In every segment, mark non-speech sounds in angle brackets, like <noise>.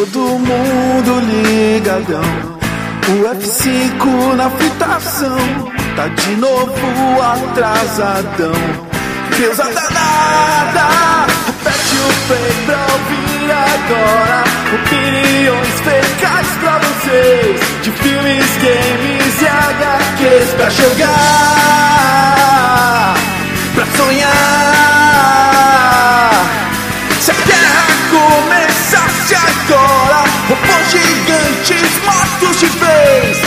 todo mundo ligadão. O F5 na fritação, tá de novo atrasadão. Deusa danada, repete o play pra ouvir agora. Opiniões fecais pra vocês, de filmes, games e HQs pra jogar, pra sonhar. Gigantes mortos de vez,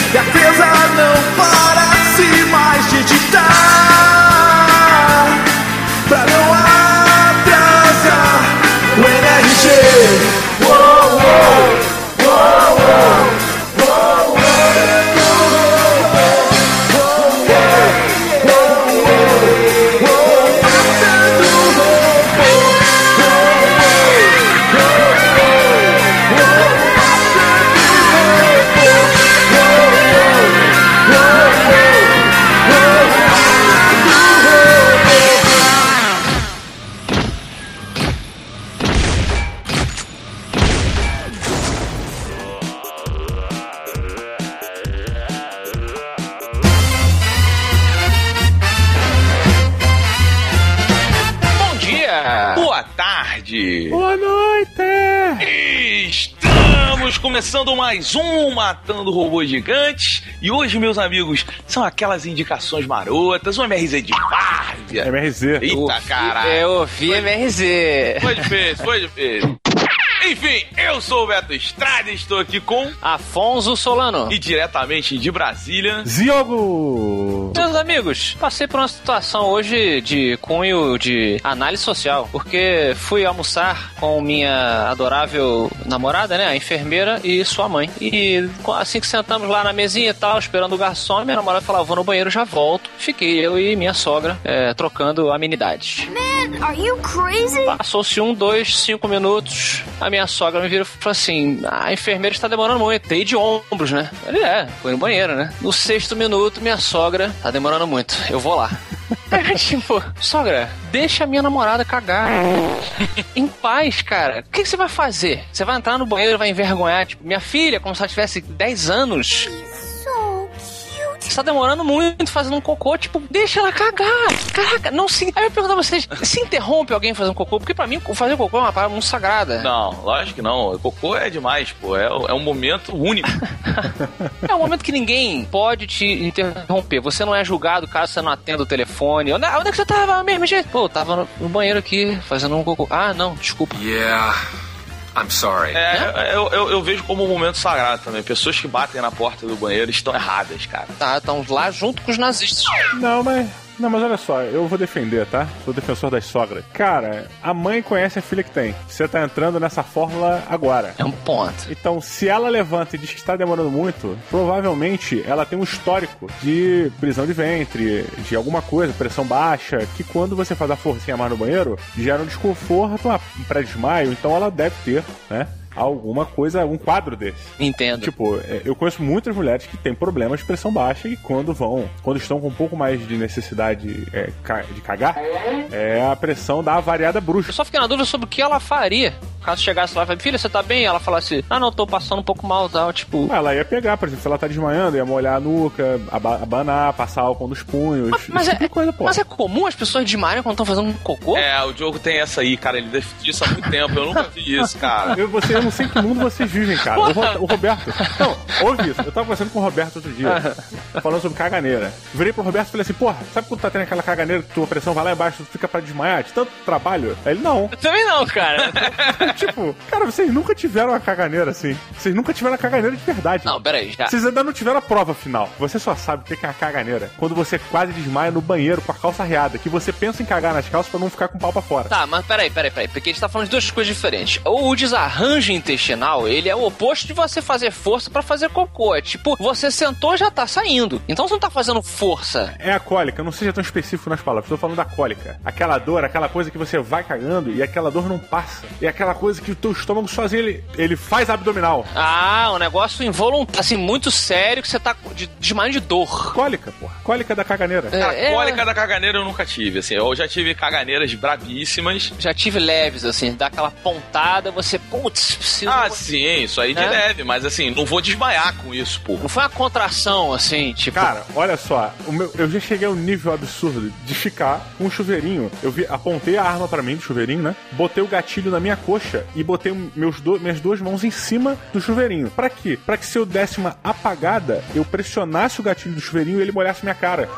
começando mais um Matando Robôs Gigantes. E hoje, meus amigos, são aquelas indicações marotas, um MRZ de várzea. MRZ. Eita, caralho! Eu ouvi MRZ. Foi difícil, foi difícil. Enfim, eu sou o Beto Estrada e estou aqui com... Afonso Solano. E diretamente de Brasília... Ziogo! Meus amigos, passei por uma situação hoje de cunho de análise social, porque fui almoçar com minha adorável namorada, né, a enfermeira e sua mãe. E assim que sentamos lá na mesinha e tal, esperando o garçom, minha namorada falou, vou no banheiro, já volto. Fiquei eu e minha sogra é, trocando amenidades. Man, are you crazy? Passou-se um, dois, cinco minutos. A minha sogra me virou e falou assim: a enfermeira está demorando muito, tem de ombros, né? Ele é, foi no banheiro, né? No sexto minuto, minha sogra tá demorando muito, eu vou lá. Aí, <laughs> tipo, sogra, deixa a minha namorada cagar. <laughs> em paz, cara. O que, que você vai fazer? Você vai entrar no banheiro e vai envergonhar, tipo, minha filha, como se ela tivesse 10 anos. Você tá demorando muito fazendo um cocô, tipo, deixa ela cagar. Caraca, não se. Aí eu pergunto a vocês: se interrompe alguém fazendo cocô? Porque pra mim, fazer cocô é uma parada muito sagrada. Não, lógico que não. Cocô é demais, pô. É, é um momento único. <laughs> É um momento que ninguém pode te interromper. Você não é julgado caso você não atenda o telefone. Onde, onde é que você tava mesmo, gente? Pô, eu tava no, no banheiro aqui fazendo um cocô. Ah, não, desculpa. Yeah, I'm sorry. É, eu, eu, eu vejo como um momento sagrado também. Pessoas que batem na porta do banheiro estão erradas, cara. Tá, estão lá junto com os nazistas. Não, mas. Não, mas olha só, eu vou defender, tá? Sou defensor das sogras. Cara, a mãe conhece a filha que tem. Você tá entrando nessa fórmula agora. É um ponto. Então, se ela levanta e diz que está demorando muito, provavelmente ela tem um histórico de prisão de ventre, de alguma coisa, pressão baixa, que quando você faz a forcinha mais no banheiro, gera um desconforto, um pré-desmaio, então ela deve ter, né? Alguma coisa, algum quadro desse. Entendo. Tipo, é, eu conheço muitas mulheres que têm problemas de pressão baixa e quando vão, quando estão com um pouco mais de necessidade é, de cagar, é a pressão dá variada Eu bruxa. só fiquei na dúvida sobre o que ela faria. Caso chegasse lá e falasse, filha, você tá bem? Ela falasse, ah, não, tô passando um pouco mal tal. Tipo, Ela ia pegar, por exemplo, se ela tá desmanhando, ia molhar a nuca, aba- abanar, passar álcool nos punhos. mas esse é, tipo de coisa, pô. mas é comum as pessoas desmaiarem quando estão fazendo um cocô? É, o Diogo tem essa aí, cara. Ele defende isso há muito tempo. Eu nunca vi isso, cara. Eu, você, eu não sei que mundo vocês vivem, cara. O, o Roberto. Não, ouve isso. Eu tava conversando com o Roberto outro dia, falando sobre caganeira. Virei pro Roberto e falei assim: porra, sabe quando tá tendo aquela caganeira que tua pressão vai lá embaixo tu fica pra desmaiar de tanto trabalho? Aí ele, não. Eu Também não, cara. <laughs> tipo, cara, vocês nunca tiveram uma caganeira assim. Vocês nunca tiveram uma caganeira de verdade. não, peraí, já. Vocês ainda não tiveram a prova final. Você só sabe o que é uma caganeira quando você quase desmaia no banheiro com a calça arreada, que você pensa em cagar nas calças pra não ficar com o pau pra fora. Tá, mas peraí, peraí, peraí. Porque a gente tá falando de duas coisas diferentes. O desarranjo intestinal, ele é o oposto de você fazer força pra fazer cocô. É tipo, você sentou já tá saindo. Então você não tá fazendo força. É a cólica, não seja tão específico nas palavras, estou falando da cólica. Aquela dor, aquela coisa que você vai cagando e aquela dor não passa. E aquela coisa que o teu estômago sozinho ele, ele faz abdominal. Ah, um negócio involuntário, assim, muito sério que você tá de, desmaiando de dor. Cólica, porra. cólica da caganeira. Cara, É, é. cólica da caganeira eu nunca tive, assim. Eu já tive caganeiras brabíssimas. Já tive leves, assim, dá aquela pontada, você, putz, preciso. Ah, sim, isso aí de É? leve, mas assim, não vou desmaiar com isso, pô. Não foi uma contração, assim, tipo. Cara, olha só, o meu- eu já cheguei a um nível absurdo de ficar com um chuveirinho. Eu vi, apontei a arma pra mim do chuveirinho, né? Botei o gatilho na minha coxa e botei meus do- minhas duas mãos em cima do chuveirinho. Pra quê? Pra que se eu desse uma apagada, eu pressionasse o gatilho do chuveirinho e ele molhasse minha cara.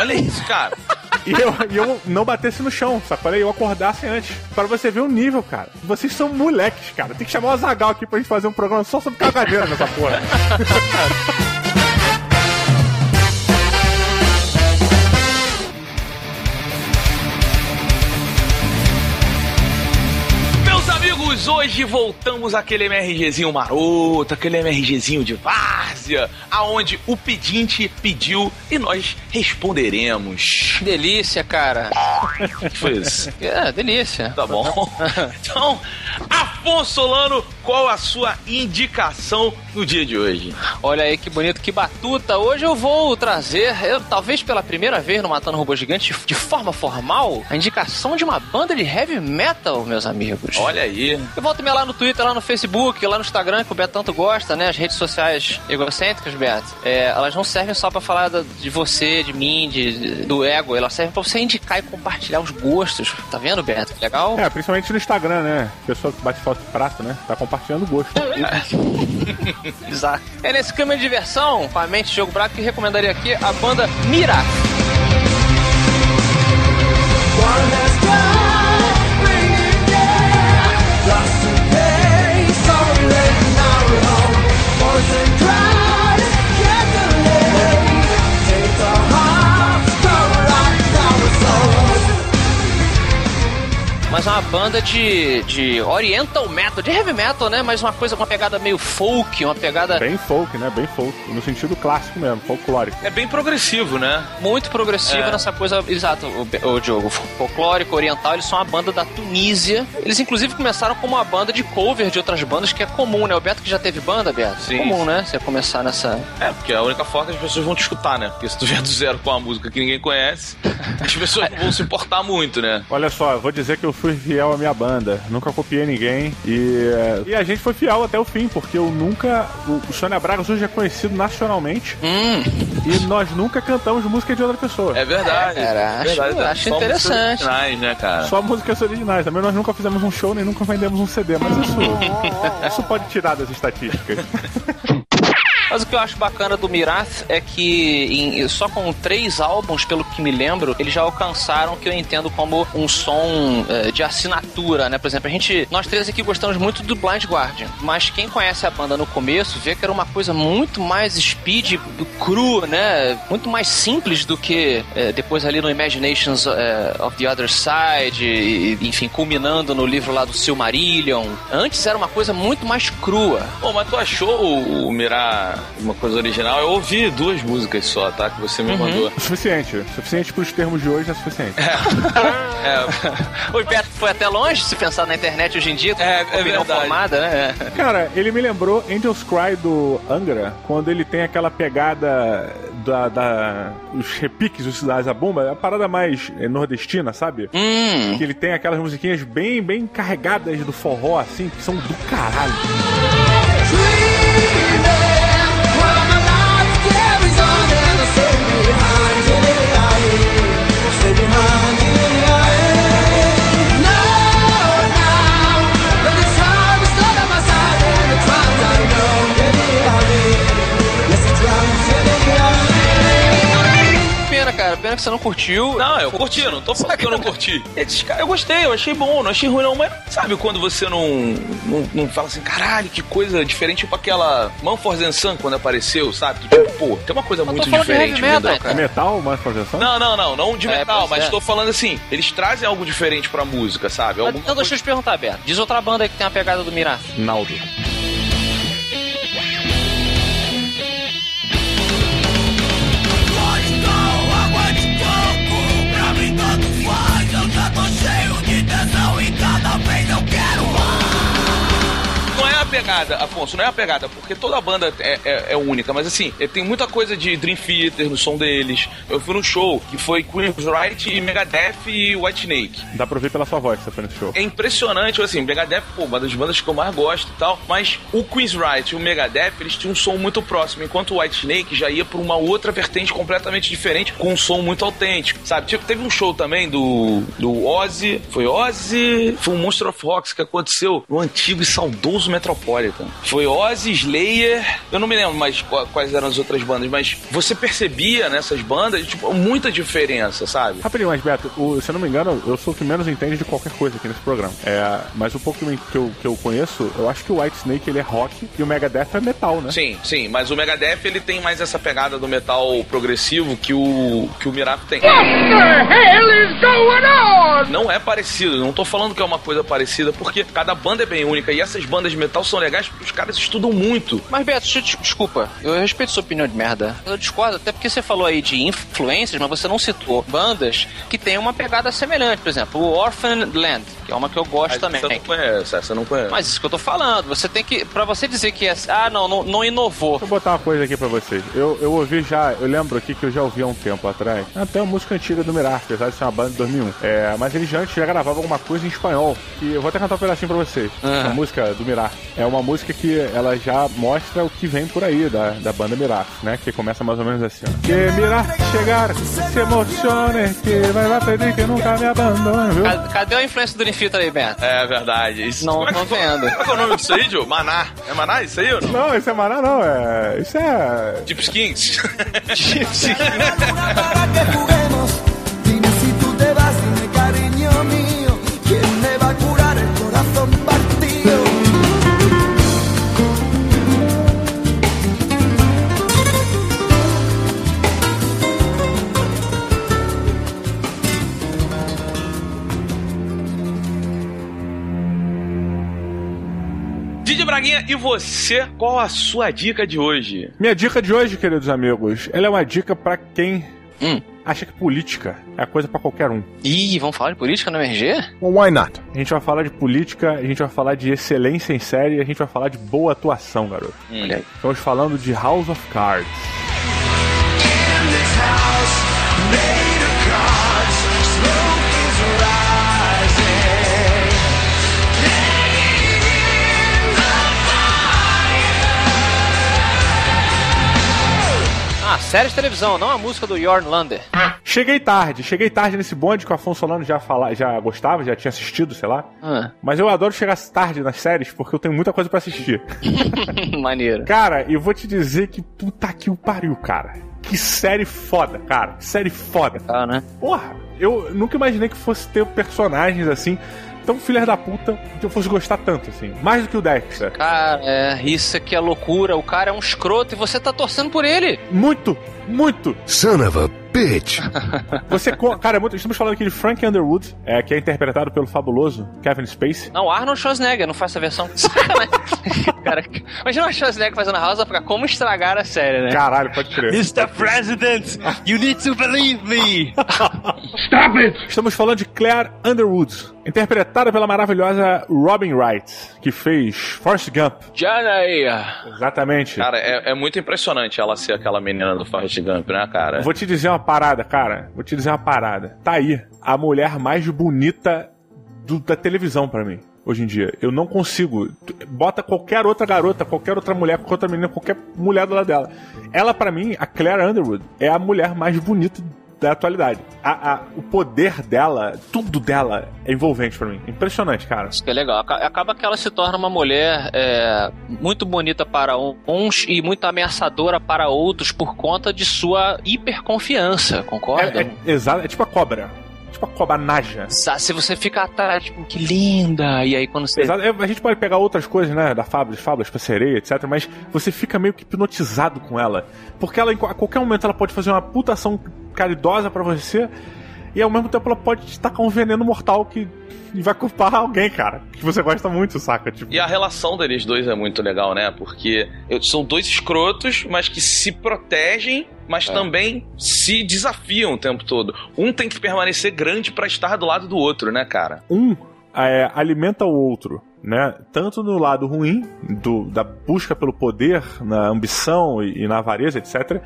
Olha isso, cara. <laughs> E eu, e eu não batesse no chão, sacou? Eu acordasse antes. Pra você ver o nível, cara. Vocês são moleques, cara. Tem que chamar o Zagal aqui pra gente fazer um programa só sobre cagadeira nessa porra. <laughs> amigos, hoje voltamos àquele MRGzinho maroto, aquele MRGzinho de várzea, aonde o pedinte pediu e nós responderemos. Delícia, cara. Que foi isso? <laughs> É, delícia. Tá bom. <laughs> Então, Afonso Solano, qual a sua indicação no dia de hoje? Olha aí que bonito, que batuta. Hoje eu vou trazer, eu, talvez pela primeira vez no Matando Robô Gigante, de forma formal, a indicação de uma banda de heavy metal, meus amigos. Olha aí. Eu volto me lá no Twitter, lá no Facebook, lá no Instagram, que o Beto tanto gosta, né? As redes sociais egocêntricas, Beto. É, elas não servem só pra falar da- de você, de mim, de, do ego. Elas servem pra você indicar e compartilhar os gostos. Tá vendo, Beto? Legal? É, principalmente no Instagram, né? Pessoa que bate foto de prato, né? Tá compartilhando o gosto. <laughs> <laughs> Exato. É nesse clima de diversão, com a mente de jogo braco, que recomendaria aqui a banda Mira. Mas é uma banda de, de oriental metal, de heavy metal, né? Mas uma coisa, uma pegada meio folk, uma pegada Bem folk, né? Bem folk. No sentido clássico mesmo, folclórico. É bem progressivo, né? muito progressiva É. nessa coisa. Exato, o, o Diogo. Folclórico, oriental, eles são uma banda da Tunísia. Eles, inclusive, começaram como uma banda de cover de outras bandas, que é comum, né? O Beto que já teve banda, Beto? Sim. Comum, né? Você começar nessa. É, porque é a única forma que as pessoas vão te escutar, né? Porque se tu vier do zero com uma música que ninguém conhece, as pessoas não vão se importar muito, né? Olha só, eu vou dizer que eu fui fiel à minha banda. Nunca copiei ninguém. E, é, e a gente foi fiel até o fim, porque eu nunca. O, o Sônia Bragas hoje é conhecido nacionalmente. Hum, E nós nunca cantamos música de outra pessoa. É verdade. É, cara, é acho- verdade. acho Só músicas interessante. originais, né, cara? Só músicas originais. Também nós nunca fizemos um show nem nunca vendemos um CD, mas isso, <laughs> isso pode tirar das estatísticas. <laughs> Mas o que eu acho bacana do Mirath é que em- só com três álbuns, pelo que me lembro, eles já alcançaram o que eu entendo como um som eh, de assinatura, né? Por exemplo, a gente, nós três aqui gostamos muito do Blind Guardian, mas quem conhece a banda no começo vê que era uma coisa muito mais speed, cru, né? Muito mais simples do que eh, depois ali no Imaginations eh, of the Other Side, e, enfim, culminando no livro lá do Silmarillion. Antes era uma coisa muito mais crua. Pô, mas tu achou o, o Mirar uma coisa original? Eu ouvi duas músicas só, tá? Que você Uhum. me mandou. O suficiente. O suficiente pros termos de hoje é suficiente. É, <laughs> O Beto foi até longe, se pensar na internet hoje em dia, com É, é opinião verdade. formada, né? Cara, ele me lembrou Angels Cry do Angra, quando ele tem aquela pegada da. da os repiques, os cidades a bomba, é a parada mais eh, nordestina, sabe? Hum. Que ele tem aquelas musiquinhas bem, bem carregadas do forró, assim, que são do caralho. Cara, pena que você não curtiu. Não, eu curti, não tô falando que eu não curti. Esses caras, Eu gostei, eu achei bom, não achei ruim não, mas sabe quando você não, não, não fala assim, caralho, que coisa diferente, tipo aquela Manford Sun quando apareceu, sabe? Tipo, pô, tem uma coisa muito falando de diferente heavy metal, cara. É metal, projeção? Não, não, não, não de É, metal, pois mas é. tô falando assim, eles trazem algo diferente pra música, sabe? Alguma então deixa eu te perguntar, Beto. Diz outra banda aí que tem a pegada do Miraf. Naldo. Não é a pegada, Afonso, não é a pegada, porque toda a banda é, é, é única, mas assim, é, tem muita coisa de Dream Theater no som deles. Eu fui num show que foi Queen's Right e Megadeth e White Snake. Dá pra ouvir pela sua voz que você foi nesse show. É impressionante, assim, Megadeth, pô, uma das bandas que eu mais gosto e tal, mas o Queen's Right e o Megadeth, eles tinham um som muito próximo, enquanto o White Snake já ia pra uma outra vertente completamente diferente, com um som muito autêntico, sabe? Tipo, teve um show também do, do Ozzy, foi Ozzy, foi um Monster of Rocks que aconteceu no antigo e saudoso Metropolitan. Foi Ozzy, Slayer, eu não me lembro mais quais eram as outras bandas, mas você percebia nessas bandas, tipo, muita diferença, sabe? Rapidinho, mas Beto, o, se eu não me engano, eu sou o que menos entende de qualquer coisa aqui nesse programa. É, mas o pouco que eu, que eu conheço, eu acho que o White Snake ele é rock e o Megadeth é metal, né? Sim, sim, mas o Megadeth ele tem mais essa pegada do metal progressivo que o que o Miraf tem. What the hell is going on? Não é parecido, não tô falando que é uma coisa parecida, porque cada banda é bem única e essas bandas de metal são legais porque os caras estudam muito. Mas Beto, desculpa, eu respeito sua opinião de merda. Eu discordo, até porque você falou aí de influências, mas você não citou bandas que têm uma pegada semelhante. Por exemplo, o Orphan Land, que é uma que eu gosto também. Você não conhece, essa não conhece. Mas isso que eu tô falando, você tem que. Pra você dizer que é. Ah, não, não, não inovou. Deixa eu botar uma coisa aqui pra vocês. Eu, eu ouvi já, eu lembro aqui que eu já ouvi há um tempo atrás. Até uma música antiga do Mirar, apesar de ser uma banda de 2001. É, mas ele já antes já gravava alguma coisa em espanhol. E eu vou até cantar um pedacinho pra vocês. Uhum. A música do Mirar. É uma música que ela já mostra o que vem por aí da, da banda Mirar, né? Que começa mais ou menos assim, ó. Que Mirar chegar, se emocione, que vai pedir que nunca me abandone, viu? Cadê a influência do Ninfiltro aí, Beto? É verdade. Isso, não, é não vendo. Qual é o nome disso aí, Joe? Maná. É Maná isso aí ou não? Não, isso é Maná não. É... Isso é... Deep Skins. Deep Skins. Braguinha, e você, qual a sua dica de hoje? Minha dica de hoje, queridos amigos, ela é uma dica para quem hum. acha que política é coisa para qualquer um. Ih, vamos falar de política no MRG? Well, why not? A gente vai falar de política, a gente vai falar de excelência em série, a gente vai falar de boa atuação, garoto. Hum. Estamos falando de House of Cards. In this house, série de televisão, não a música do Jorn Lander. Cheguei tarde, cheguei tarde nesse bonde que o Afonso Solano já, fala, já gostava, já tinha assistido, sei lá. Ah. Mas eu adoro chegar tarde nas séries porque eu tenho muita coisa para assistir. <laughs> Maneiro. Cara, eu vou te dizer que puta que o pariu, cara. Que série foda, cara. Série foda. Ah, né? Porra, eu nunca imaginei que fosse ter personagens assim tão filha da puta que eu fosse gostar tanto, assim. Mais do que o Dexter. Cara, é, isso aqui é loucura. O cara é um escroto e você tá torcendo por ele. Muito, muito. Son of a bitch. <laughs> Você, cara, é muito, estamos falando aqui de Frank Underwood, é, que é interpretado pelo fabuloso Kevin Spacey. Não, Arnold Schwarzenegger não faz essa versão. <laughs> <laughs> cara, imagina o Schwarzenegger fazendo a House of como estragar a série, né? Caralho, pode crer. Mr. President, you need to believe me. Stop it! Estamos falando de Claire Underwood, interpretada pela maravilhosa Robin Wright, que fez Forrest Gump. Janaia. Exatamente. Cara, é, é muito impressionante ela ser aquela menina do Forrest Gump, né, cara? Vou te dizer uma parada, cara. Vou te dizer uma parada. Tá aí a mulher mais bonita do, da televisão para mim. Hoje em dia, eu não consigo. Bota qualquer outra garota, qualquer outra mulher, qualquer outra menina, qualquer mulher do lado dela. Ela, para mim, a Claire Underwood, é a mulher mais bonita da atualidade. A, a, o poder dela, tudo dela é envolvente para mim. Impressionante, cara. Isso que é legal. Acaba que ela se torna uma mulher é, muito bonita para uns e muito ameaçadora para outros por conta de sua hiperconfiança, concorda? É, é, exato, é tipo a cobra tipo a cobra naja. Se você ficar atrás, tipo, que linda, e aí quando você. Exato. É, a gente pode pegar outras coisas, né, da fábula, fábulas pra sereia, etc, mas você fica meio que hipnotizado com ela. Porque ela, a qualquer momento, ela pode fazer uma putação caridosa para você, e ao mesmo tempo ela pode tacar um veneno mortal que vai culpar alguém, cara. Que você gosta muito, saca? Tipo... E a relação deles dois é muito legal, né? Porque são dois escrotos, mas que se protegem, mas é. também se desafiam o tempo todo. Um tem que permanecer grande para estar do lado do outro, né, cara? Um é, alimenta o outro, né? Tanto no lado ruim, do, da busca pelo poder, na ambição e, e na avareza, etc.,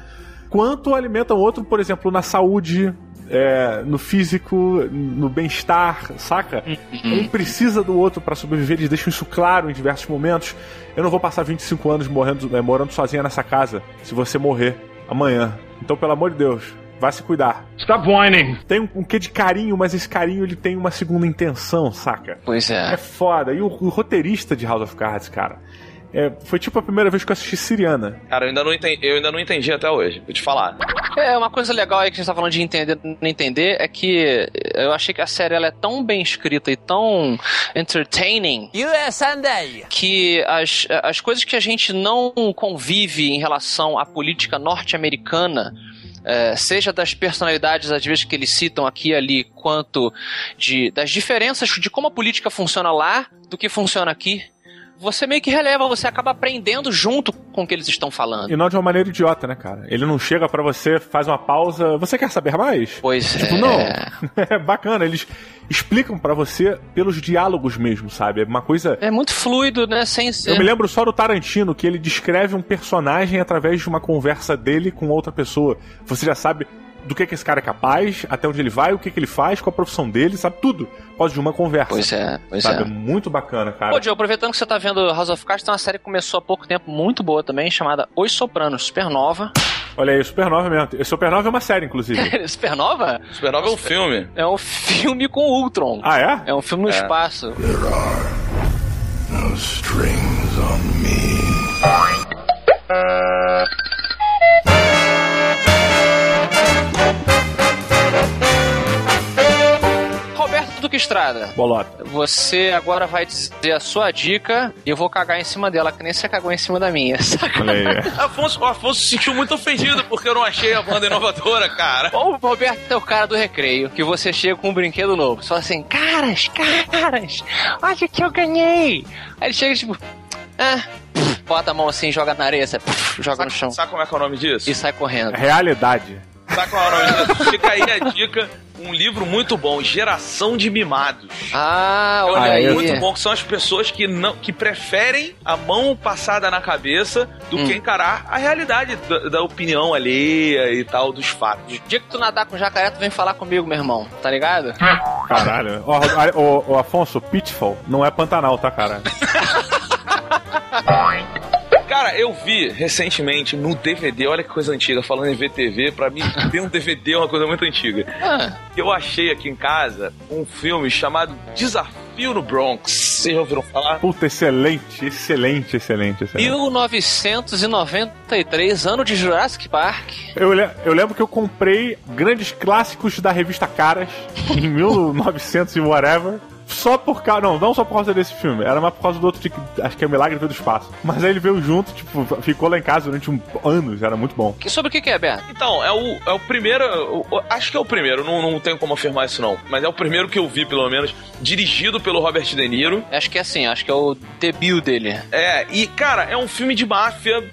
quanto alimenta o outro, por exemplo, na saúde, é, no físico, no bem-estar, saca? Um precisa do outro para sobreviver, eles deixam isso claro em diversos momentos. Eu não vou passar 25 anos morrendo, é, morando sozinha nessa casa se você morrer amanhã. Então, pelo amor de Deus, vá se cuidar. Stop whining. Tem um, um quê de carinho, mas esse carinho ele tem uma segunda intenção, saca? Pois É é. foda. E o, o roteirista de House of Cards, cara, é, foi tipo a primeira vez que eu assisti Siriana. Cara, eu ainda, não entendi, eu ainda não entendi até hoje, vou te falar. É, uma coisa legal aí que a gente tá falando de entender não entender é que eu achei que a série ela é tão bem escrita e tão entertaining que as, as coisas que a gente não convive em relação à política norte-americana é, seja das personalidades, às vezes, que eles citam aqui e ali, quanto de, das diferenças de como a política funciona lá do que funciona aqui. Você meio que releva, você acaba aprendendo junto com o que eles estão falando. E não de uma maneira idiota, né, cara? Ele não chega pra você, faz uma pausa. Você quer saber mais? Pois Tipo, é. não. É <laughs> bacana, eles explicam pra você pelos diálogos mesmo, sabe? É uma coisa. É muito fluido, né? Sem ser. Eu me lembro só do Tarantino, que ele descreve um personagem através de uma conversa dele com outra pessoa. Você já sabe do que, que esse cara é capaz, até onde ele vai, o que, que ele faz, qual a profissão dele, sabe tudo. Pode de uma conversa. Pois é, pois sabe? é. muito bacana, cara. Pô, Diogo, aproveitando que você tá vendo House of Cards, tem uma série que começou há pouco tempo, muito boa também, chamada Os Sopranos, Supernova. Olha aí, Supernova mesmo. Supernova é uma série, inclusive. <laughs> Supernova Supernova é um filme. é um filme com Ultron. ah, é? É um filme no espaço. Strings on me. Estrada, Bolota. você agora vai dizer a sua dica e eu vou cagar em cima dela, que nem você cagou em cima da minha, <laughs> saca? Olha aí. Afonso, o Afonso se sentiu muito ofendido porque eu não achei a banda inovadora, cara. O Roberto é o cara do recreio, que você chega com um brinquedo novo. Você fala assim, caras, caras, olha o que eu ganhei. Aí ele chega tipo, ah, bota a mão assim, joga na areia, joga no chão Sabe como é que é o nome disso? e sai correndo. Realidade. É o nome disso? Fica aí a dica. Um livro muito bom, Geração de Mimados. Ah, É um olha Ah, livro aí. muito bom, que são as pessoas que não que preferem a mão passada na cabeça do Hum. que encarar a realidade da, da opinião alheia e tal, dos fatos. O dia que tu nadar com jacaré, tu vem falar comigo, meu irmão. Tá ligado? Caralho. Ó, o, o Afonso, Pitfall não é Pantanal, tá, cara? <laughs> Cara, eu vi recentemente no DVD, olha que coisa antiga, falando em VTV, pra mim <laughs> ter um DVD é uma coisa muito antiga. Ah, Eu achei aqui em casa um filme chamado Desafio no Bronx. Vocês já ouviram falar? Puta, excelente, excelente, excelente, excelente. 1993, ano de Jurassic Park. Eu, le- eu lembro que eu comprei grandes clássicos da revista Caras <laughs> em 1900 e whatever. Só por causa. Não, não só por causa desse filme. Era mais por causa do outro. de que- acho que é o Milagre Veio do Espaço. Mas aí ele veio junto, tipo, ficou lá em casa durante um, anos. Era muito bom. Que- Sobre o que, que é, Beto? Então, é o, é o primeiro. o- o- acho que é o primeiro, não, não tenho como afirmar isso não. Mas é o primeiro que eu vi, pelo menos, dirigido pelo Robert De Niro. Acho que é assim, acho que é o debut dele. É, e cara, é um filme de máfia,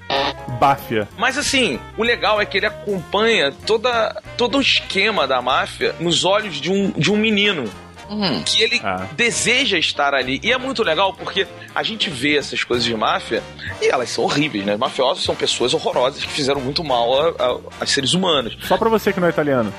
Báfia. mas assim, o legal é que ele acompanha toda, todo o esquema da máfia nos olhos de um, de um menino. Hum. que ele Ah. deseja estar ali. E é muito legal porque a gente vê essas coisas de máfia e elas são horríveis, né? Mafiosos são pessoas horrorosas que fizeram muito mal a, a- a seres humanos. Só pra você que não é italiano.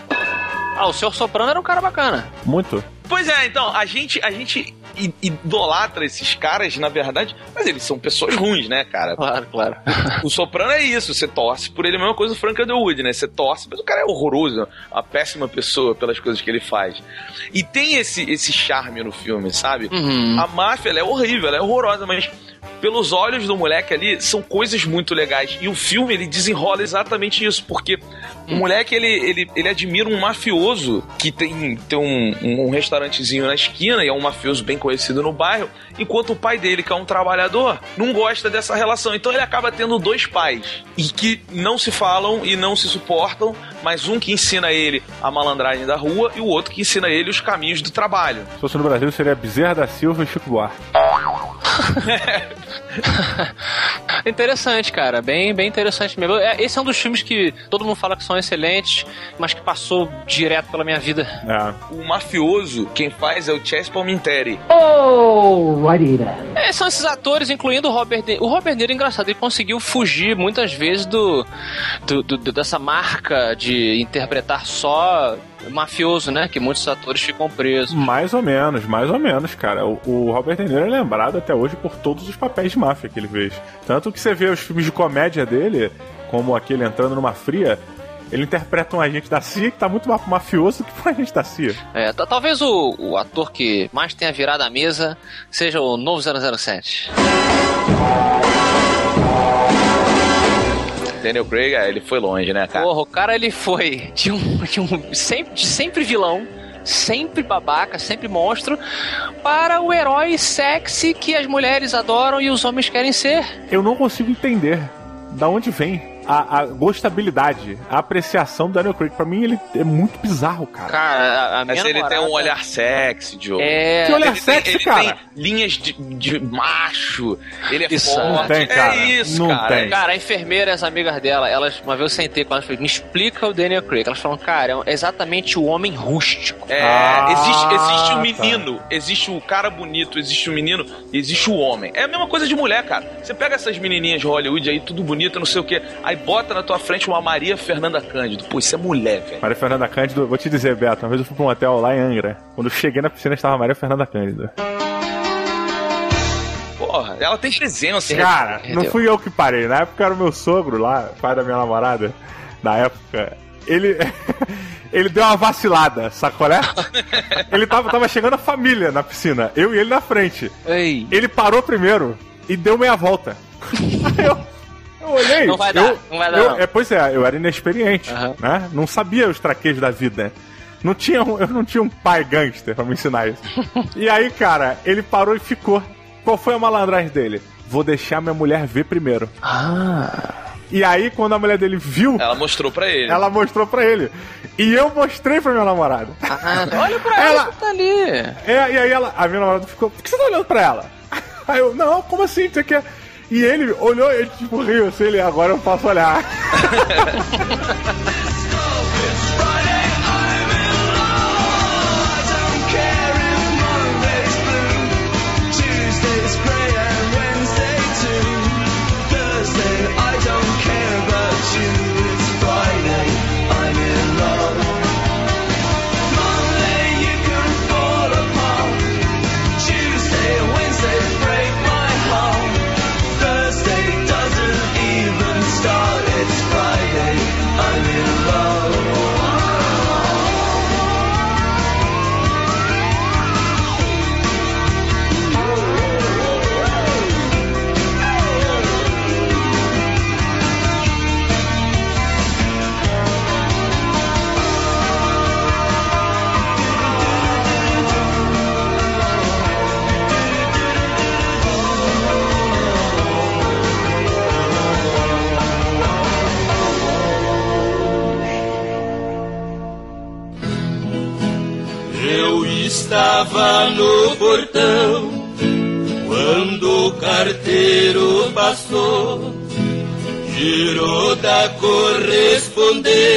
Ah, o Sr. Soprano era um cara bacana. Muito. Pois é, então, a gente, a gente idolatra esses caras, na verdade, mas eles são pessoas ruins, né, cara? Claro, claro. O Soprano é isso, você torce por ele, a mesma coisa do Frank Underwood, né? Você torce, mas o cara é horroroso, uma péssima pessoa pelas coisas que ele faz. E tem esse, esse charme no filme, sabe? Uhum. A máfia, ela é horrível, ela é horrorosa, mas pelos olhos do moleque ali, são coisas muito legais. E o filme, ele desenrola exatamente isso, porque o moleque, ele, ele, ele admira um mafioso que tem, tem um, um restaurantezinho na esquina e é um mafioso bem conhecido no bairro, enquanto o pai dele, que é um trabalhador, não gosta dessa relação. Então ele acaba tendo dois pais e que não se falam e não se suportam, mas um que ensina ele a malandragem da rua e o outro que ensina ele os caminhos do trabalho. Se fosse no Brasil, seria Bezerra da Silva e Chico Buarque. <laughs> Interessante, cara. Bem, bem interessante mesmo. É, esse é um dos filmes que todo mundo fala que são excelentes, mas que passou direto pela minha vida. É. O mafioso, quem faz é o Chess Palminteri. É, são esses atores, incluindo o Robert De... O Robert De Niro, é engraçado, ele conseguiu fugir muitas vezes do, do- do- do- dessa marca de interpretar só mafioso, né? Que muitos atores ficam presos. Mais ou menos, mais ou menos, cara. O, o Robert De Niro é lembrado até hoje por todos os papéis de máfia que ele fez. Tanto que você vê os filmes de comédia dele, como aquele Entrando numa Fria, ele interpreta um agente da CIA que tá muito mais mafioso do que um agente da CIA. É, talvez o, o ator que mais tenha virado a mesa seja o novo 007. Daniel Craig, é, ele foi longe, né, cara? Porra, o cara ele foi de um, de um sempre, de sempre vilão, sempre babaca, sempre monstro, para o herói sexy que as mulheres adoram e os homens querem ser. Eu não consigo entender da onde vem a, a gostabilidade, a apreciação do Daniel Craig. Pra mim, ele é muito bizarro, cara. Cara, a, a minha Mas ele tem um namorada- olhar sexy, Diogo. É. Que olhar ele sexy, tem, ele cara. tem linhas de, de macho, ele é Isso, forte. não tem, cara. É isso, Não cara. tem. Cara, a enfermeira e as amigas dela, elas, uma vez eu sentei com elas e falei, me explica o Daniel Craig. Elas falaram, cara, é exatamente o homem rústico. É, Ah, existe, existe tá. o menino, existe o cara bonito, existe o menino, existe o homem. É a mesma coisa de mulher, cara. Você pega essas menininhas de Hollywood aí, tudo bonito, não sei o quê, aí bota na tua frente uma Maria Fernanda Cândido. Pô, isso é mulher, velho. Maria Fernanda Cândido, vou te dizer, Beto, uma vez eu fui pra um hotel lá em Angra. Quando eu cheguei na piscina, estava a Maria Fernanda Cândido. Porra, ela tem presença. Cara, Entendeu? não fui eu que parei. Na época era o meu sogro lá, pai da minha namorada. Na época, ele. <laughs> ele deu uma vacilada, sacolé? <laughs> ele tava, tava chegando a família na piscina, eu e ele na frente. Ei. Ele parou primeiro e deu meia volta. <laughs> Aí eu, eu olhei. Não vai dar, eu- não vai dar, eu- não. É, pois é, eu era inexperiente, Aham. né? Não sabia os traquejos da vida. Não tinha, um- eu não tinha um pai gangster pra me ensinar isso. <laughs> e aí, cara, ele parou e ficou. Qual foi a malandragem dele? Vou deixar minha mulher ver primeiro. Ah. E aí, quando a mulher dele viu, Ela mostrou pra ele. ela mostrou pra ele. E eu mostrei pra minha namorada. Ah, olha pra ela, Ela- que tá ali. É, e aí ela, a minha namorada ficou, por que você tá olhando pra ela? <laughs> Aí eu, não, como assim? Você quer. E ele olhou, ele tipo riu assim, ele, agora eu posso olhar. <laughs> portão. Quando o carteiro passou, girou da correspondência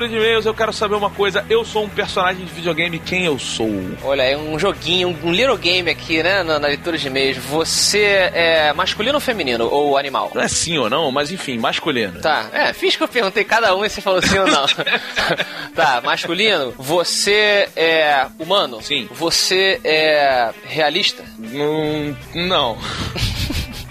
leitura de e-mails, eu quero saber uma coisa. Eu sou um personagem de videogame, quem eu sou? Olha, é um joguinho, um little game aqui, né, na, na leitura de e-mails. Você é masculino ou feminino? Ou animal? Não é sim ou não, mas enfim, masculino. Tá, é, fiz que eu perguntei cada um e você falou sim ou não. <laughs> tá, masculino, você é humano? Sim. Você é realista? Hum, não. <laughs>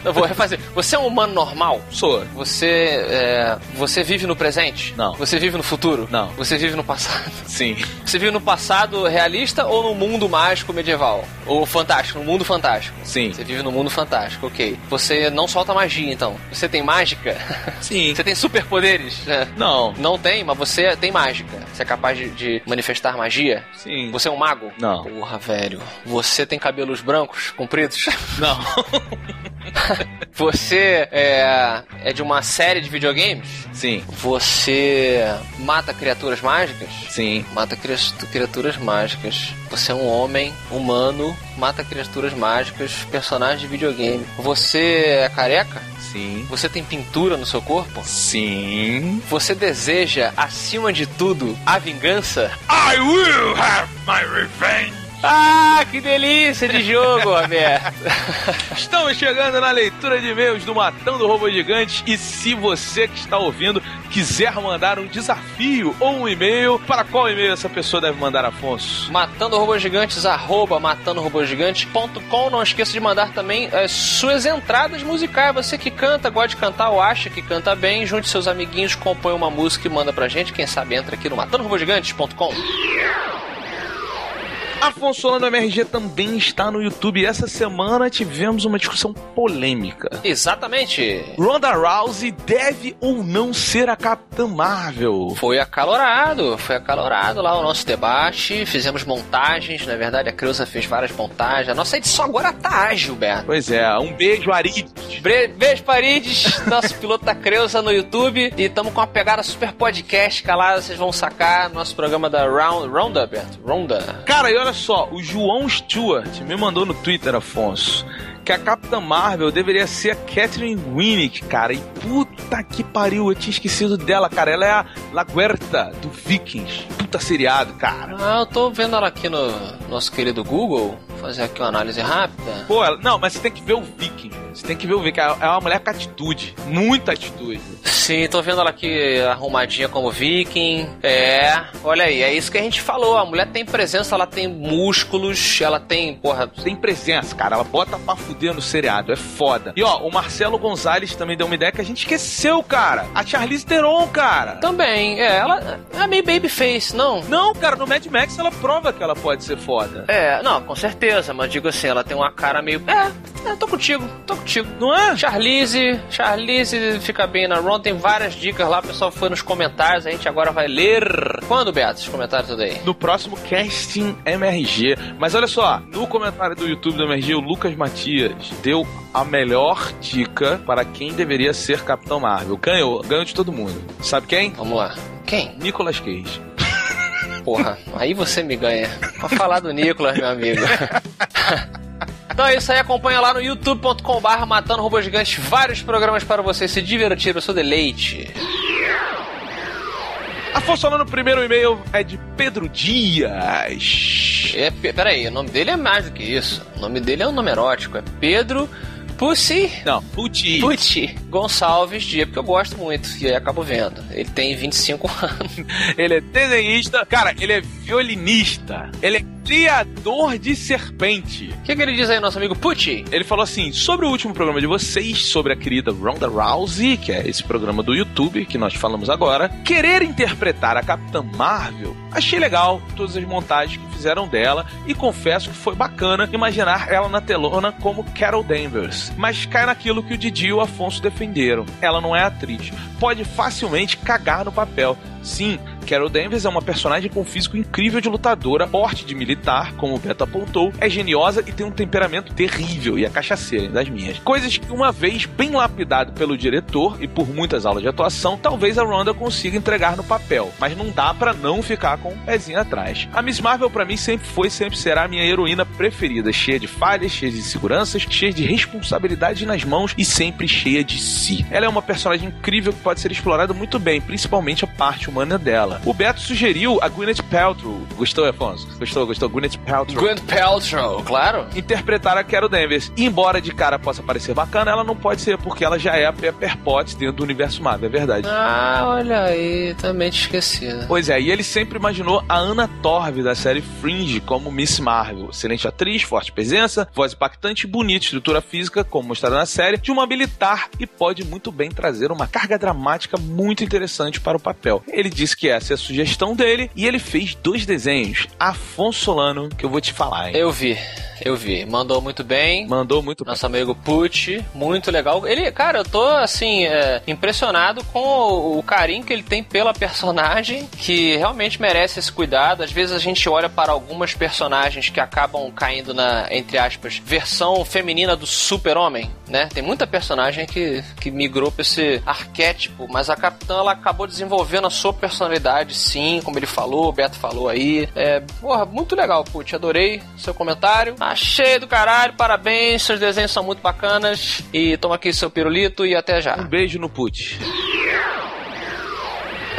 Eu vou refazer. Você é um humano normal? Sou. Você é, você vive no presente? Não. Você vive no futuro? Não. Você vive no passado? <laughs> Sim. Você vive no passado realista ou no mundo mágico medieval? Ou fantástico, no mundo fantástico? Sim. Você vive no mundo fantástico, ok. Você não solta magia, então. Você tem mágica? <laughs> Sim. Você tem superpoderes? É. Não. Não tem, mas você tem mágica. Você é capaz de, de manifestar magia? Sim. Você é um mago? Não. Porra, velho. Você tem cabelos brancos, compridos? Não. <laughs> <laughs> Você é, é de uma série de videogames? Sim. Você mata criaturas mágicas? Sim. Mata cri- criaturas mágicas. Você é um homem humano, mata criaturas mágicas, personagem de videogame. Você é careca? Sim. Você tem pintura no seu corpo? Sim. Você deseja, acima de tudo, a vingança? I will have my revenge. Ah, que delícia de jogo, Roberto! <laughs> Estamos chegando na leitura de e-mails do Matando Robô Gigante e se você que está ouvindo quiser mandar um desafio ou um e-mail, para qual e-mail essa pessoa deve mandar, Afonso? Matando Robôs Gigantes, arroba matandorobôsgigantes.com. Não esqueça de mandar também as suas entradas musicais. Você que canta, gosta de cantar ou acha que canta bem, junte seus amiguinhos, compõe uma música e manda pra gente. Quem sabe entra aqui no matandorobôsgigantes.com. Afonso Solano MRG também está no YouTube essa semana tivemos uma discussão polêmica. Exatamente. Ronda Rousey deve ou não ser a Capitã Marvel? Foi acalorado, foi acalorado lá o nosso debate. Fizemos montagens, na verdade a Creuza fez várias montagens. A nossa edição agora tá ágil, Beto. Pois é, um beijo, Arides. Bre- Beijo, Parides, nosso piloto da Creuza no YouTube. E estamos com uma pegada super podcast, calada, vocês vão sacar nosso programa da Round, Ronda, Beto. Ronda. Cara, e olha só, o João Stewart me mandou no Twitter, Afonso, que a Capitã Marvel deveria ser a Catherine Winnick, cara. E puta que pariu, eu tinha esquecido dela, cara. Ela é a Laguerta do Vikings. Puta seriado, cara. Ah, eu tô vendo ela aqui no nosso querido Google. Fazer aqui uma análise rápida. Pô, ela, não, mas você tem que ver o Viking. Você tem que ver o Viking. É uma mulher com atitude. Muita atitude. Sim, tô vendo ela aqui arrumadinha como viking. É, olha aí, é isso que a gente falou. A mulher tem presença, ela tem músculos, ela tem, porra, Tem presença, cara. Ela bota pra fuder no seriado. É foda. E ó, o Marcelo Gonzalez também deu uma ideia que a gente esqueceu, cara. A Charlize Theron, cara. também, é, ela é meio babyface, não? Não, cara, no Mad Max ela prova que ela pode ser foda. É, não, com certeza, mas digo assim, ela tem uma cara meio. É, é tô contigo, tô contigo. Não é? Charlize, Charlize fica bem na Ron, tem várias dicas lá, o pessoal foi nos comentários, a gente agora vai ler. Quando, Beto, os comentários tudo aí? No próximo Casting MRG. Mas olha só, no comentário do YouTube do MRG, o Lucas Matias deu a melhor dica para quem deveria ser Capitão Marvel. Ganhou, ganhou de todo mundo. Sabe quem? Vamos lá. Quem? Nicolas Cage. Porra, aí você me ganha. Pra falar do Nicolas, meu amigo. <laughs> Então é isso aí, acompanha lá no youtube.com/barra Matando Robô Gigante vários programas para você se divertir, o seu deleite. Afonso Solano, o primeiro e-mail é de Pedro Dias. É, pe- peraí, o nome dele é mais do que isso. O nome dele é um nome erótico, é Pedro Pussy. Não, Puti. Pucci Gonçalves Dia, porque eu gosto muito e aí acabo vendo. Ele tem 25 <laughs> anos. Ele é desenhista. Cara, ele é violinista. Ele é criador de serpente. O que, que ele diz aí, nosso amigo Pucci? Ele falou assim: sobre o último programa de vocês, sobre a querida Ronda Rousey, que é esse programa do YouTube que nós falamos agora, querer interpretar a Capitã Marvel, achei legal todas as montagens que fizeram dela e confesso que foi bacana imaginar ela na telona como Carol Danvers. Mas cai naquilo que o Didi e o Afonso defenderam: ela não é atriz, pode facilmente cagar no papel. Sim, Carol Danvers é uma personagem com um físico incrível de lutadora, porte de militar, como o Beto apontou, é geniosa e tem um temperamento terrível e é cachaceira das minhas. Coisas que, uma vez bem lapidado pelo diretor e por muitas aulas de atuação, talvez a Ronda consiga entregar no papel, mas não dá pra não ficar com um pezinho atrás. A Miss Marvel pra mim sempre foi e sempre será a minha heroína preferida, cheia de falhas, cheia de inseguranças, cheia de responsabilidade nas mãos e sempre cheia de si. Ela é uma personagem incrível que pode ser explorada muito bem, principalmente a parte humana dela. O Beto sugeriu a Gwyneth Paltrow. Gostou, Afonso? Gostou, gostou? Gwyneth Paltrow. Gwyneth Paltrow, claro. Interpretar a Carol Danvers. Embora de cara possa parecer bacana, ela não pode ser porque ela já é a Pepper Potts dentro do universo Marvel, é verdade. Ah, olha aí, também te esqueci. Pois é, e ele sempre imaginou a Anna Torv da série Fringe como Miss Marvel. Excelente atriz, forte presença, voz impactante e bonita, estrutura física, como mostrada na série, de uma militar e pode muito bem trazer uma carga dramática muito interessante para o papel. Ele disse que essa a sugestão dele e ele fez dois desenhos. Afonso Solano, que eu vou te falar, hein? Eu vi. Eu vi. Mandou muito bem. Mandou muito Nosso amigo Pucci, muito legal. Ele, cara, eu tô, assim, é, impressionado com o, o, carinho que ele tem pela personagem, que realmente merece esse cuidado. Às vezes a gente olha para algumas personagens que acabam caindo na, entre aspas, versão feminina do super-homem, né? Tem muita personagem que, que migrou pra esse arquétipo, mas a Capitã, ela acabou desenvolvendo a sua personalidade, sim, como ele falou, o Beto falou aí. É, porra, muito legal, Pucci. Adorei seu comentário. Achei do caralho, parabéns, seus desenhos são muito bacanas. E toma aqui seu pirulito e até já. Um beijo no put.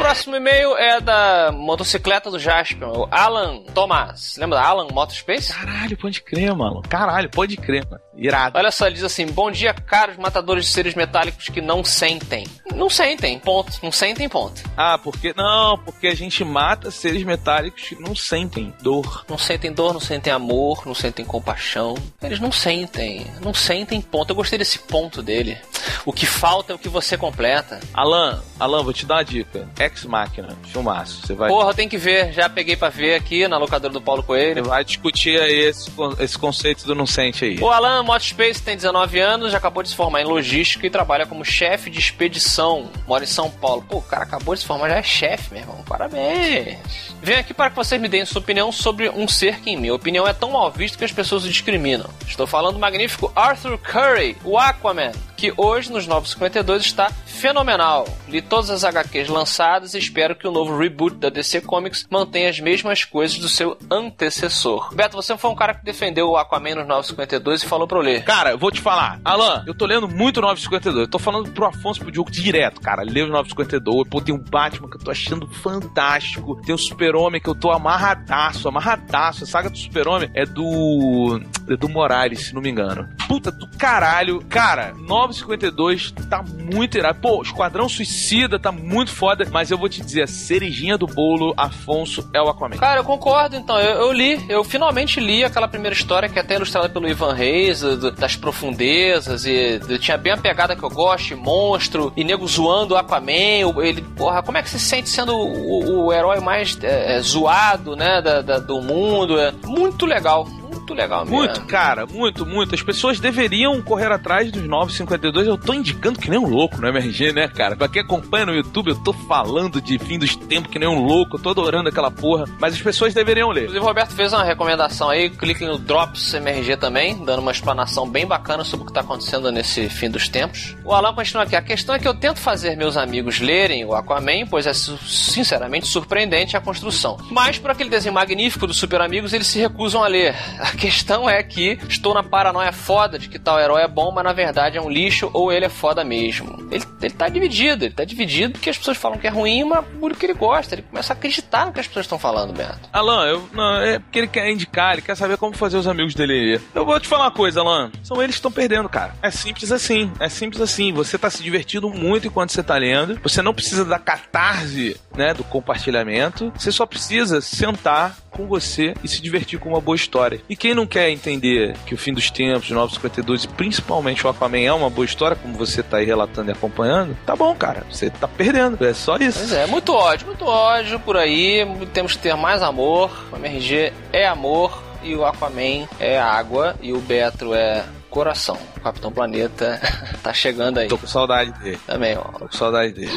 Próximo e-mail é da motocicleta do Jasper, o Alan Thomas. Lembra da Alan Motospace? Caralho, pode crer, mano. Caralho, pode crer, mano. Irado. Olha só, ele diz assim: Bom dia, caros matadores de seres metálicos que não sentem. Não sentem, ponto. Não sentem, ponto. Ah, porque. Não, porque a gente mata seres metálicos que não sentem dor. Não sentem dor, não sentem amor, não sentem compaixão. Eles não sentem. Não sentem, ponto. Eu gostei desse ponto dele. O que falta é o que você completa. Alan, Alan, vou te dar uma dica. Ex Máquina, filmaço. Você vai. Porra, tem que ver. Já peguei pra ver aqui na locadora do Paulo Coelho. Você vai discutir aí esse, esse conceito do não sente aí. O Alan Motospace tem 19 anos, já acabou de se formar em logística e trabalha como chefe de expedição. Mora em São Paulo. Pô, o cara acabou de se formar, já é chefe, meu irmão. Parabéns. Venho aqui para que vocês me deem sua opinião sobre um ser que, em minha opinião, é tão mal visto que as pessoas o discriminam. Estou falando do magnífico Arthur Curry, o Aquaman, que hoje nos 952 está fenomenal. Li todas as HQs lançadas e espero que o novo reboot da DC Comics mantenha as mesmas coisas do seu antecessor. Beto, você foi um cara que defendeu o Aquaman nos 952 e falou pra eu ler. Cara, eu vou te falar. Alan, eu tô lendo muito 952. Eu tô falando pro Afonso pro Diogo direto, cara. Lê os 952. Pô, tem o Batman que eu tô achando fantástico. Tem o Super-Homem que eu tô amarradaço, amarradaço. A saga do Super-Homem é do. É do Morales, se não me engano. Puta do caralho. Cara, 952 tá muito irado. Pô, Esquadrão Suicida tá muito foda. Mas eu vou te dizer, a cerejinha do bolo, Afonso, é o Aquaman. Cara, eu concordo então. Eu, eu li, eu finalmente li aquela primeira história que é até ilustrada pelo Ivan Reis, do, das profundezas. E tinha bem a pegada que eu gosto, monstro, e nego zoando o Aquaman. Ele, porra, como é que se sente sendo o, o herói mais é, é, zoado, né, da, da, do mundo? É muito legal muito legal mesmo. Muito, cara, muito, muito. As pessoas deveriam correr atrás dos 952. Eu tô indicando que nem um louco no MRG, né, cara? Pra quem acompanha no YouTube, eu tô falando de fim dos tempos que nem um louco. Eu tô adorando aquela porra. Mas as pessoas deveriam ler. Inclusive, o Roberto fez uma recomendação aí. Clique no Drops MRG também, dando uma explanação bem bacana sobre o que tá acontecendo nesse fim dos tempos. O Alan continua aqui. A questão é que eu tento fazer meus amigos lerem o Aquaman, pois é sinceramente surpreendente a construção. Mas, por aquele desenho magnífico dos Super Amigos, eles se recusam a ler. <laughs> A questão é que estou na paranoia foda de que tal herói é bom, mas na verdade é um lixo ou ele é foda mesmo. Ele, ele tá dividido, ele tá dividido porque as pessoas falam que é ruim, mas por que ele gosta. Ele começa a acreditar no que as pessoas estão falando, Beto. Alan, eu, não, é porque ele quer indicar, ele quer saber como fazer os amigos dele. Eu vou te falar uma coisa, Alan. São eles que estão perdendo, cara. É simples assim. É simples assim. Você tá se divertindo muito enquanto você tá lendo. Você não precisa da catarse, né, do compartilhamento. Você só precisa sentar com você e se divertir com uma boa história. E quem não quer entender que o fim dos tempos, de 952 e principalmente o Aquaman é uma boa história, como você tá aí relatando e acompanhando, tá bom, cara. Você tá perdendo. É só isso. Pois é, muito ódio, muito ódio por aí. Temos que ter mais amor. O MRG é amor e o Aquaman é água e o Betro é coração. O Capitão Planeta <laughs> tá chegando aí. Tô com saudade dele. Também, ó. Tô com saudade dele.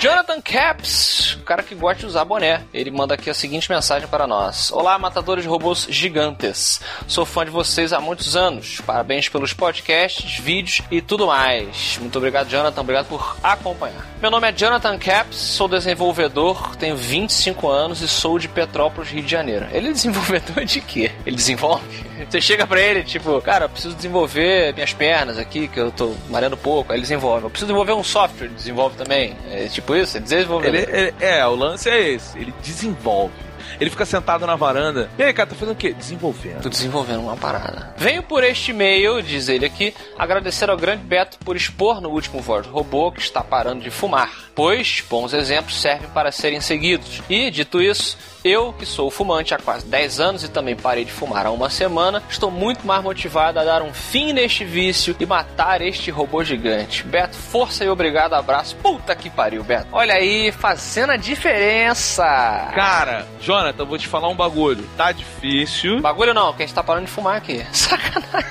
Jonathan Caps, o cara que gosta de usar boné. Ele manda aqui a seguinte mensagem para nós: Olá, matadores de robôs gigantes. Sou fã de vocês há muitos anos. Parabéns pelos podcasts, vídeos e tudo mais. Muito obrigado, Jonathan. Obrigado por acompanhar. Meu nome é Jonathan Caps, sou desenvolvedor, tenho 25 anos e sou de Petrópolis, Rio de Janeiro. Ele é desenvolvedor de quê? Ele desenvolve? Você chega pra ele, tipo, cara, eu preciso desenvolver minhas pernas aqui, que eu tô malhando pouco. Aí ele desenvolve. Eu preciso desenvolver um software, ele desenvolve também. É tipo isso? Ele desenvolve. Ele, ele- é, o lance é esse. Ele desenvolve. Ele fica sentado na varanda. E aí, cara, tá fazendo o quê? Desenvolvendo. Tô desenvolvendo uma parada. Venho por este e-mail, diz ele aqui, agradecer ao grande Beto por expor no último Voz do Robô que está parando de fumar, pois bons exemplos servem para serem seguidos. E, dito isso, eu, que sou fumante há quase 10 anos e também parei de fumar há uma semana, estou muito mais motivado a dar um fim neste vício e matar este robô gigante. Beto, força e obrigado, abraço. Puta que pariu, Beto. Olha aí, fazendo a diferença. Cara, Jonathan, vou te falar um bagulho. Tá difícil. Bagulho não, que a gente tá parando de fumar aqui. <laughs> Sacanagem.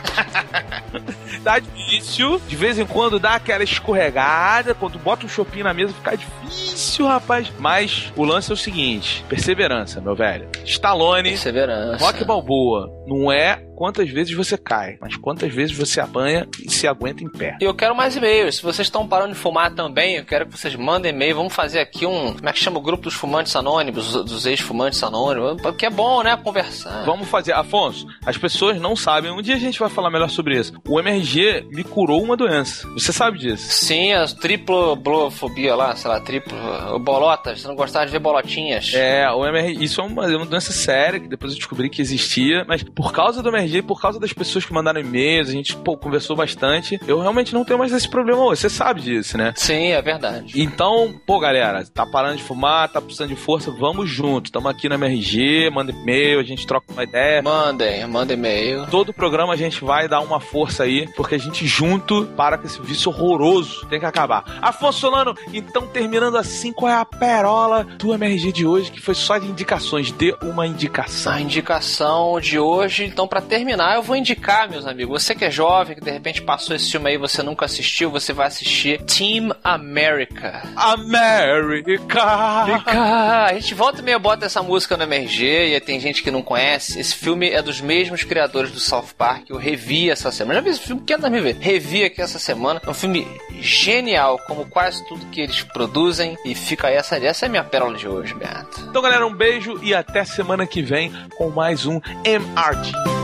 Tá difícil. De vez em quando dá aquela escorregada. Quando bota um shopping na mesa, fica difícil, rapaz. Mas o lance é o seguinte: perseverança, meu velho. Stallone, Perseverança. Rock Balboa, não é quantas vezes você cai, mas quantas vezes você apanha e se aguenta em pé. E eu quero mais e-mails. Se vocês estão parando de fumar também, eu quero que vocês mandem e-mail. Vamos fazer aqui um. Como é que chama o grupo dos fumantes anônimos, dos- ex-fumantes anônimos? Porque é bom, né? Conversar. Vamos fazer. Afonso, as pessoas não sabem. Um dia a gente vai falar melhor sobre isso. O MRG me curou uma doença. Você sabe disso. Sim, a triplo blofobia lá, sei lá, triplo. Bolotas, você não gostava de ver bolotinhas. É, o MRG, isso é uma, é uma doença séria que depois eu descobri que existia, mas por causa do MRG, por causa das pessoas que mandaram e-mails, a gente pô, conversou bastante. Eu realmente não tenho mais esse problema hoje. Você sabe disso, né? Sim, é verdade. Então, pô, galera, tá parando de fumar, tá precisando de força, vamos junto. Tamo aqui no MRG, manda e-mail, a gente troca uma ideia. Mandem, mandem e-mail. Todo programa a gente vai dar uma força aí, porque a gente junto para com esse vício horroroso. Tem que acabar. Afonso Solano, então terminando assim, qual é a perola do MRG de hoje, que foi só de indicações? Dê uma indicação. A indicação de hoje, então, pra terminar, eu vou indicar, meus amigos. Você que é jovem, que de repente passou esse filme aí e você nunca assistiu, você vai assistir Team America. America! America! A gente volta e meia bota essa música no MRG e tem gente que não conhece. Esse filme é dos mesmos criadores do South Park. Eu revi essa semana. Já vi esse filme 500 mil vezes. Revi aqui essa semana. É um filme genial, como quase tudo que eles produzem. E fica aí essa, essa é a minha pérola de hoje, Beto. Então, galera, um beijo e até semana que vem com mais um MRG.